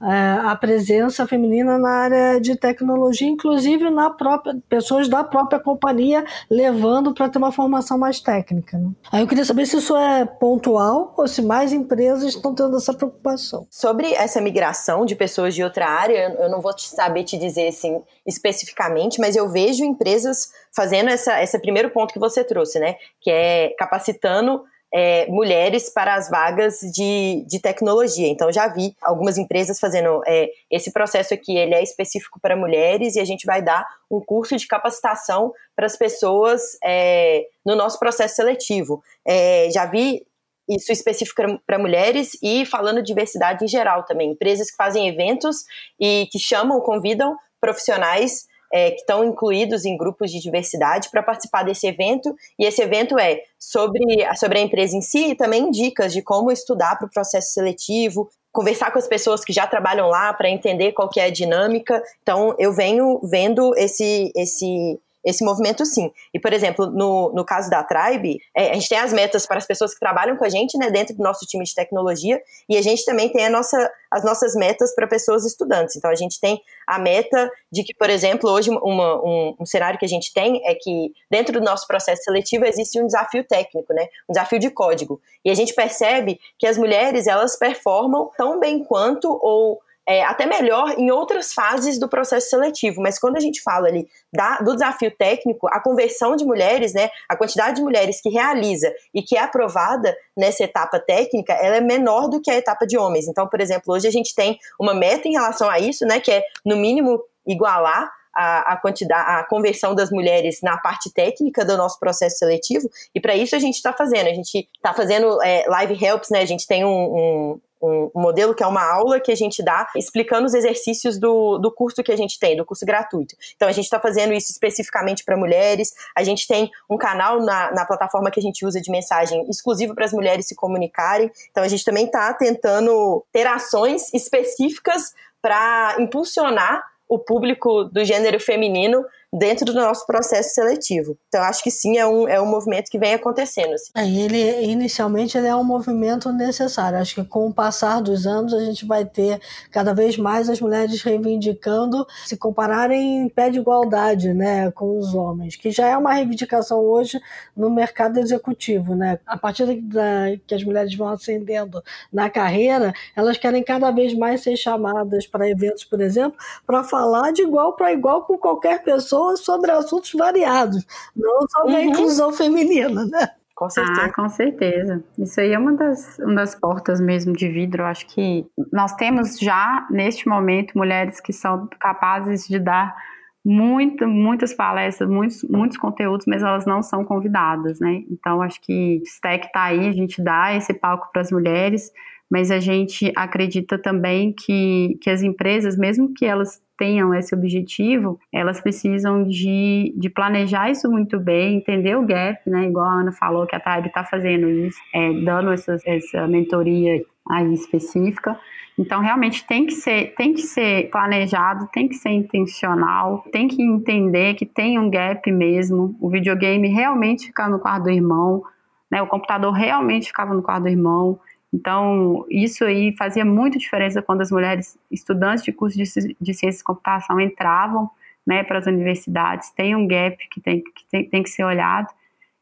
A: a presença feminina na área de tecnologia, inclusive na própria pessoas da própria companhia levando para ter uma formação mais técnica. Né? Aí eu queria saber se isso é pontual ou se mais empresas estão tendo essa preocupação.
D: Sobre essa migração de pessoas de outra área, eu não vou saber te dizer assim especificamente, mas eu vejo empresas fazendo essa, esse primeiro ponto que você trouxe, né? Que é capacitando é, mulheres para as vagas de, de tecnologia. Então, já vi algumas empresas fazendo é, esse processo aqui, ele é específico para mulheres e a gente vai dar um curso de capacitação para as pessoas é, no nosso processo seletivo. É, já vi isso específico para mulheres e falando de diversidade em geral também. Empresas que fazem eventos e que chamam, convidam profissionais é, que estão incluídos em grupos de diversidade para participar desse evento. E esse evento é sobre, sobre a empresa em si e também dicas de como estudar para o processo seletivo, conversar com as pessoas que já trabalham lá para entender qual que é a dinâmica. Então, eu venho vendo esse, esse esse movimento sim. E, por exemplo, no, no caso da Tribe, é, a gente tem as metas para as pessoas que trabalham com a gente, né, dentro do nosso time de tecnologia, e a gente também tem a nossa, as nossas metas para pessoas estudantes. Então, a gente tem a meta de que, por exemplo, hoje uma, um, um, cenário que a gente tem é que dentro do nosso processo seletivo existe um desafio técnico, né, um desafio de código. E a gente percebe que as mulheres, elas performam tão bem quanto ou é, até melhor em outras fases do processo seletivo. Mas quando a gente fala ali da, do desafio técnico, a conversão de mulheres, né, a quantidade de mulheres que realiza e que é aprovada nessa etapa técnica, ela é menor do que a etapa de homens. Então, por exemplo, hoje a gente tem uma meta em relação a isso, né, que é no mínimo igualar a, a, quantidade, a conversão das mulheres na parte técnica do nosso processo seletivo, e para isso a gente está fazendo. A gente está fazendo é, live helps, né? A gente tem um, um, um modelo que é uma aula que a gente dá explicando os exercícios do, do curso que a gente tem, do curso gratuito. Então a gente está fazendo isso especificamente para mulheres. A gente tem um canal na, na plataforma que a gente usa de mensagem exclusivo para as mulheres se comunicarem. Então a gente também está tentando ter ações específicas para impulsionar o público do gênero feminino dentro do nosso processo seletivo. Então, acho que sim, é um, é um movimento que vem acontecendo. Assim.
A: É, ele, inicialmente, ele é um movimento necessário. Acho que com o passar dos anos, a gente vai ter cada vez mais as mulheres reivindicando se compararem em pé de igualdade né, com os homens, que já é uma reivindicação hoje no mercado executivo. Né? A partir da, que as mulheres vão ascendendo na carreira, elas querem cada vez mais ser chamadas para eventos, por exemplo, para falar de igual para igual com qualquer pessoa pessoas sobre assuntos variados, não sobre uhum. a inclusão feminina, né?
C: Com certeza. Ah, com certeza. Isso aí é uma das, uma das portas mesmo de vidro. Eu acho que nós temos já, neste momento, mulheres que são capazes de dar muito, muitas palestras, muitos, muitos conteúdos, mas elas não são convidadas, né? Então, acho que o Stack está aí, a gente dá esse palco para as mulheres, mas a gente acredita também que, que as empresas, mesmo que elas tenham esse objetivo, elas precisam de, de planejar isso muito bem, entender o gap, né? Igual a Ana falou que a Tribe está fazendo isso, é, dando essa, essa mentoria aí específica. Então, realmente tem que ser, tem que ser planejado, tem que ser intencional, tem que entender que tem um gap mesmo. O videogame realmente fica no quarto do irmão, né? O computador realmente ficava no quarto do irmão. Então, isso aí fazia muita diferença quando as mulheres estudantes de curso de, de ciências de computação entravam né, para as universidades. Tem um gap que tem que, tem, tem que ser olhado.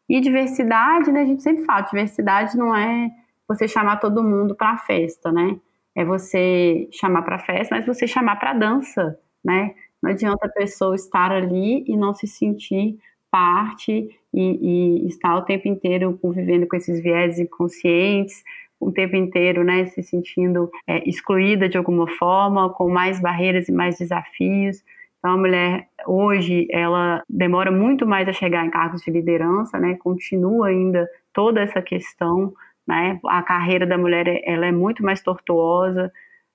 C: E diversidade, né, a gente sempre fala, diversidade não é você chamar todo mundo para a festa, né? É você chamar para a festa, mas você chamar para a dança, né? Não adianta a pessoa estar ali e não se sentir parte e, e estar o tempo inteiro convivendo com esses viés inconscientes, o tempo inteiro, né, se sentindo é, excluída de alguma forma, com mais barreiras e mais desafios. Então, a mulher hoje ela demora muito mais a chegar em cargos de liderança, né? Continua ainda toda essa questão, né? A carreira da mulher ela é muito mais tortuosa.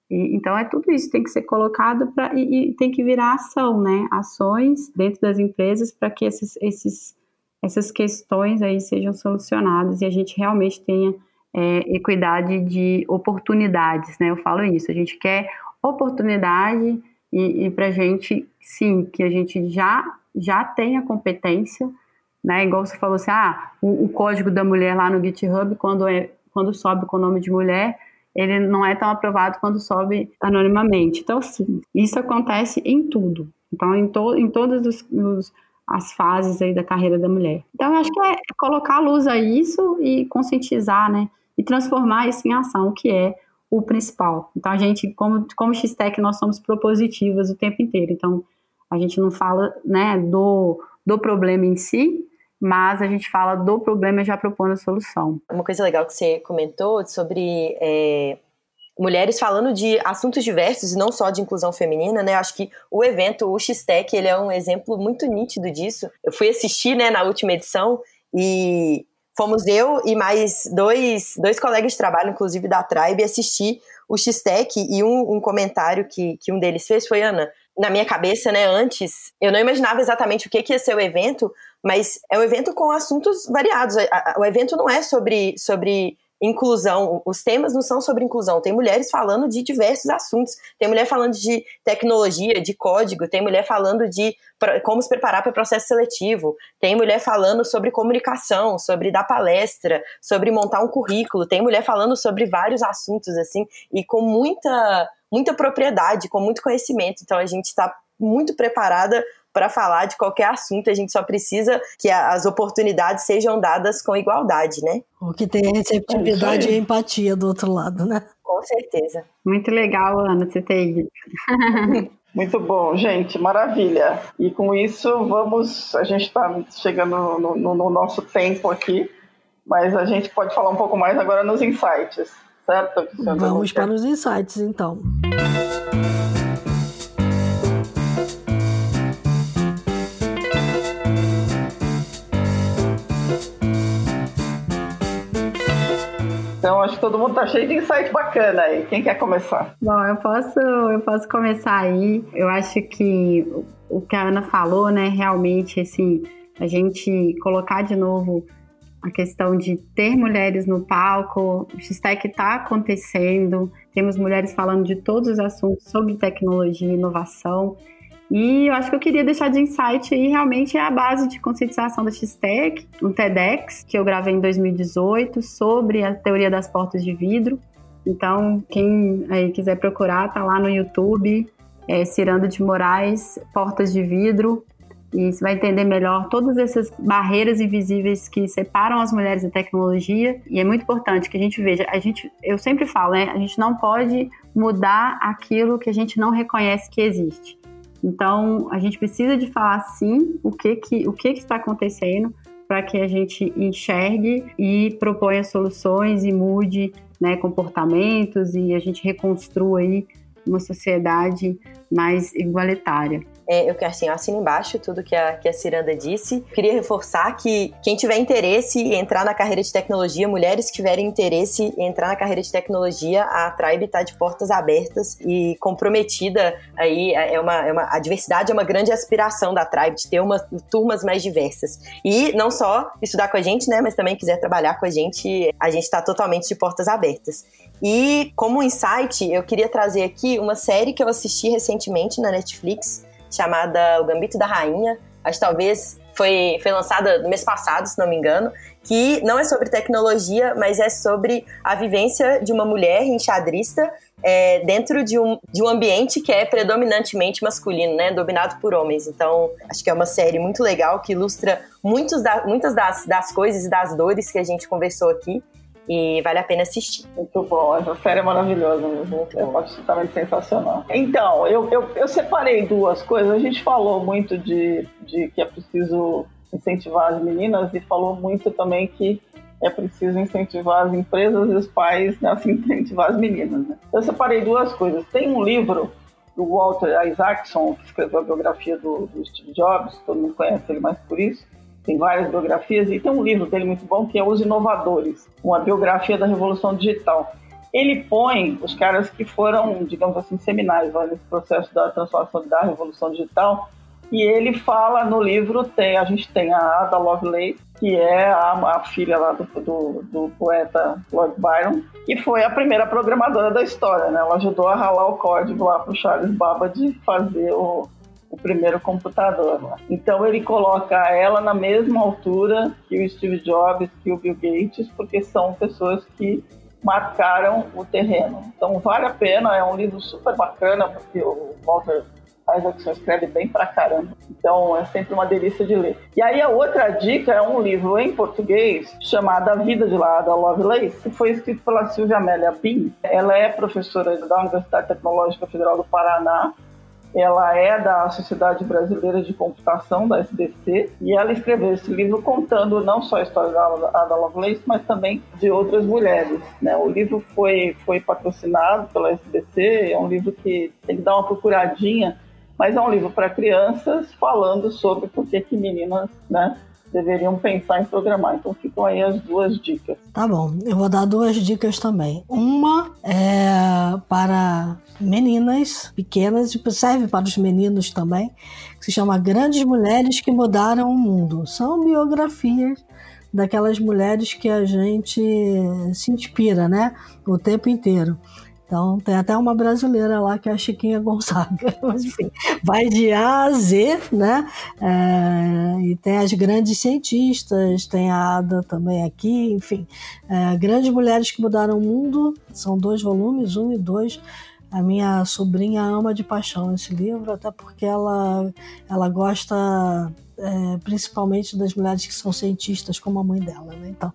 C: E, então, é tudo isso tem que ser colocado para e, e, tem que virar ação, né? Ações dentro das empresas para que esses, esses, essas questões aí sejam solucionadas e a gente realmente tenha é, equidade de oportunidades, né? Eu falo isso, a gente quer oportunidade e, e para gente, sim, que a gente já, já tenha competência, né? Igual você falou assim, ah, o, o, código da mulher lá no GitHub, quando, é, quando sobe com o nome de mulher, ele não é tão aprovado quando sobe anonimamente. Então, sim, isso acontece em tudo. Então, em, to, em todas os, os, as fases aí da carreira da mulher. Então, eu acho que é colocar a luz a isso e conscientizar, né? E transformar isso em ação, que é o principal. Então, a gente, como, como X-Tech, nós somos propositivas o tempo inteiro. Então, a gente não fala né, do, do problema em si, mas a gente fala do problema já propondo a solução.
D: Uma coisa legal que você comentou sobre é, mulheres falando de assuntos diversos e não só de inclusão feminina, né? Acho que o evento, o X-Tech, ele é um exemplo muito nítido disso. Eu fui assistir, né, na última edição e fomos eu e mais dois, dois colegas de trabalho, inclusive da Tribe, assistir o X-Tech e um, um comentário que, que um deles fez foi, Ana, na minha cabeça, né, antes, eu não imaginava exatamente o que, que ia ser o evento, mas é um evento com assuntos variados. O evento não é sobre, sobre inclusão, os temas não são sobre inclusão. Tem mulheres falando de diversos assuntos. Tem mulher falando de tecnologia, de código, tem mulher falando de como se preparar para o processo seletivo, tem mulher falando sobre comunicação, sobre dar palestra, sobre montar um currículo, tem mulher falando sobre vários assuntos assim e com muita muita propriedade, com muito conhecimento. Então a gente está muito preparada para falar de qualquer assunto, a gente só precisa que as oportunidades sejam dadas com igualdade, né?
A: O que tem receptividade é e empatia do outro lado, né?
D: Com certeza.
C: Muito legal, Ana, você ter ido. <laughs>
B: Muito bom, gente, maravilha. E com isso, vamos. A gente está chegando no, no, no nosso tempo aqui, mas a gente pode falar um pouco mais agora nos insights certo?
A: Vamos para os insights, então.
B: Então, acho que todo mundo tá cheio de insight bacana aí. Quem quer começar?
C: Bom, eu posso, eu posso começar aí. Eu acho que o que a Ana falou, né, realmente, assim, a gente colocar de novo a questão de ter mulheres no palco, o X-Tech está acontecendo, temos mulheres falando de todos os assuntos sobre tecnologia e inovação. E eu acho que eu queria deixar de insight aí realmente é a base de conscientização da X-Tech, um TEDx que eu gravei em 2018 sobre a teoria das portas de vidro. Então, quem aí quiser procurar, tá lá no YouTube, é, Cirando de Moraes, Portas de Vidro, e você vai entender melhor todas essas barreiras invisíveis que separam as mulheres da tecnologia. E é muito importante que a gente veja, a gente, eu sempre falo, né, a gente não pode mudar aquilo que a gente não reconhece que existe. Então, a gente precisa de falar sim o que que o que, que está acontecendo para que a gente enxergue e proponha soluções e mude né, comportamentos e a gente reconstrua aí uma sociedade mais igualitária.
D: É, eu, assim, eu assino embaixo tudo que a, que a Ciranda disse. Queria reforçar que quem tiver interesse em entrar na carreira de tecnologia, mulheres que tiverem interesse em entrar na carreira de tecnologia, a Tribe está de portas abertas e comprometida aí. É uma, é uma, a diversidade é uma grande aspiração da Tribe, de ter uma, turmas mais diversas. E não só estudar com a gente, né, mas também quiser trabalhar com a gente, a gente está totalmente de portas abertas. E como insight, eu queria trazer aqui uma série que eu assisti recentemente na Netflix, chamada O Gambito da Rainha. Acho que talvez foi, foi lançada no mês passado, se não me engano, que não é sobre tecnologia, mas é sobre a vivência de uma mulher enxadrista é, dentro de um, de um ambiente que é predominantemente masculino, né, dominado por homens. Então, acho que é uma série muito legal que ilustra muitos da, muitas das, das coisas e das dores que a gente conversou aqui e vale a pena assistir.
B: Muito bom, essa série é maravilhosa mesmo. É absolutamente sensacional. Então, eu, eu, eu separei duas coisas. A gente falou muito de, de que é preciso incentivar as meninas e falou muito também que é preciso incentivar as empresas e os pais a incentivar as meninas. Né? Eu separei duas coisas. Tem um livro do Walter Isaacson, que escreveu a biografia do, do Steve Jobs, todo mundo conhece ele mais por isso, tem várias biografias, e tem um livro dele muito bom que é Os Inovadores, uma biografia da Revolução Digital. Ele põe os caras que foram, digamos assim, seminais nesse processo da transformação da Revolução Digital, e ele fala no livro, tem, a gente tem a Ada Lovelace, que é a, a filha lá do, do, do, poeta Lord Byron, e foi a primeira programadora da história, né? Ela ajudou a ralar o código lá para o Charles Babbage fazer o, o primeiro computador. Né? Então ele coloca ela na mesma altura que o Steve Jobs, que o Bill Gates, porque são pessoas que marcaram o terreno. Então vale a pena, é um livro super bacana, porque o Walter Isaacson escreve bem pra caramba. Então é sempre uma delícia de ler. E aí a outra dica é um livro em português chamado A Vida de Lá, da Lovelace, que foi escrito pela Silvia Amélia Bin. Ela é professora da Universidade Tecnológica Federal do Paraná ela é da Sociedade Brasileira de Computação, da SBC, e ela escreveu esse livro contando não só a história da Ada Lovelace, mas também de outras mulheres. Né? O livro foi, foi patrocinado pela SBC, é um livro que tem que dar uma procuradinha, mas é um livro para crianças falando sobre por que, meninas né, deveriam pensar em programar. Então ficam aí as duas dicas.
A: Tá bom, eu vou dar duas dicas também. Uma é para meninas pequenas e serve para os meninos também, que se chama Grandes Mulheres que Mudaram o Mundo. São biografias daquelas mulheres que a gente se inspira, né, o tempo inteiro. Então tem até uma brasileira lá que é a Chiquinha Gonzaga. <laughs> Mas enfim, vai de A a Z, né? É, e tem as grandes cientistas, tem a Ada também aqui, enfim. É, grandes mulheres que mudaram o mundo, são dois volumes, um e dois. A minha sobrinha ama de paixão esse livro, até porque ela, ela gosta é, principalmente das mulheres que são cientistas, como a mãe dela, né? Então,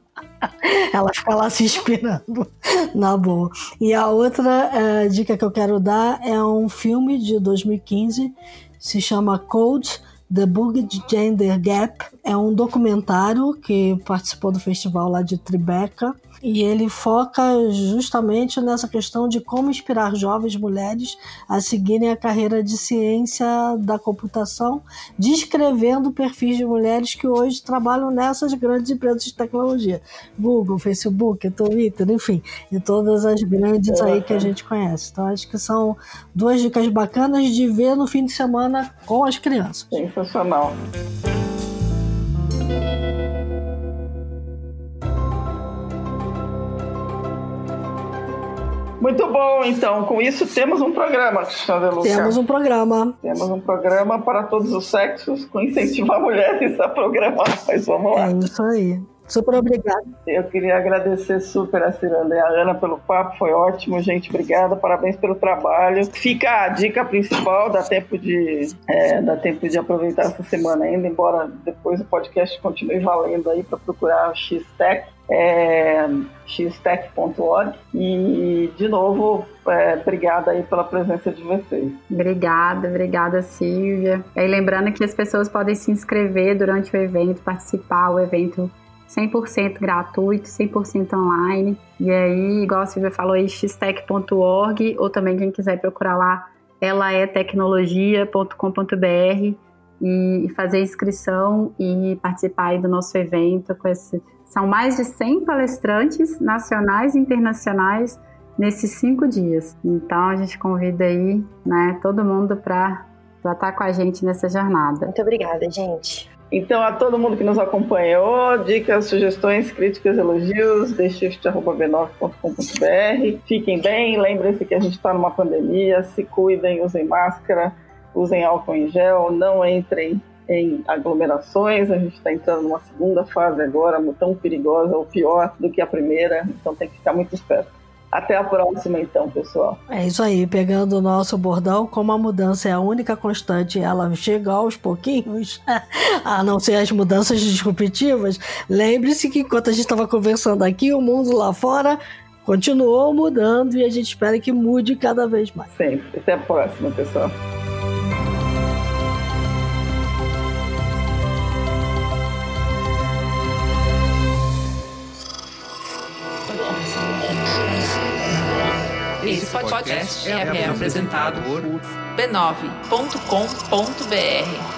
A: ela fica lá se inspirando. <laughs> Na boa. E a outra é, dica que eu quero dar é um filme de 2015, se chama Code The Bug Gender Gap. É um documentário que participou do festival lá de Tribeca e ele foca justamente nessa questão de como inspirar jovens mulheres a seguirem a carreira de ciência da computação, descrevendo perfis de mulheres que hoje trabalham nessas grandes empresas de tecnologia, Google, Facebook, Twitter, enfim, e todas as grandes aí que a gente conhece. Então acho que são duas dicas bacanas de ver no fim de semana com as crianças.
B: Sensacional. Muito bom, então. Com isso, temos um programa, Cristiano
A: Lucas. Temos um programa.
B: Temos um programa para todos os sexos, com incentivar mulheres a programar. Mas vamos lá.
A: É isso aí. Super obrigada.
B: Eu queria agradecer super a Ciranda e a Ana pelo papo, foi ótimo, gente. Obrigada, parabéns pelo trabalho. Fica a dica principal, dá tempo de, é, dá tempo de aproveitar essa semana ainda, embora depois o podcast continue valendo aí para procurar o X-Tech é, xtech.org e de novo é, obrigada aí pela presença de vocês.
C: Obrigada, obrigada Silvia. E lembrando que as pessoas podem se inscrever durante o evento, participar, o evento 100% gratuito, 100% online. E aí, igual a Silvia falou aí, xtech.org ou também quem quiser procurar lá, ela é tecnologia.com.br e fazer inscrição e participar do nosso evento esse são mais de 100 palestrantes nacionais e internacionais nesses cinco dias. Então a gente convida aí, né, todo mundo para estar com a gente nessa jornada.
D: Muito obrigada, gente.
B: Então, a todo mundo que nos acompanhou, dicas, sugestões, críticas, elogios, deixift.b9.com.br. Fiquem bem, lembrem-se que a gente está numa pandemia, se cuidem, usem máscara, usem álcool em gel, não entrem em aglomerações. A gente está entrando numa segunda fase agora, tão perigosa ou pior do que a primeira, então tem que ficar muito esperto. Até a próxima, então, pessoal.
A: É isso aí, pegando o nosso bordão, como a mudança é a única constante, ela chega aos pouquinhos, <laughs> a não ser as mudanças disruptivas. Lembre-se que enquanto a gente estava conversando aqui, o mundo lá fora continuou mudando e a gente espera que mude cada vez mais.
B: Sempre. Até a próxima, pessoal.
E: Esse podcast é, é apresentado por b9.com.br.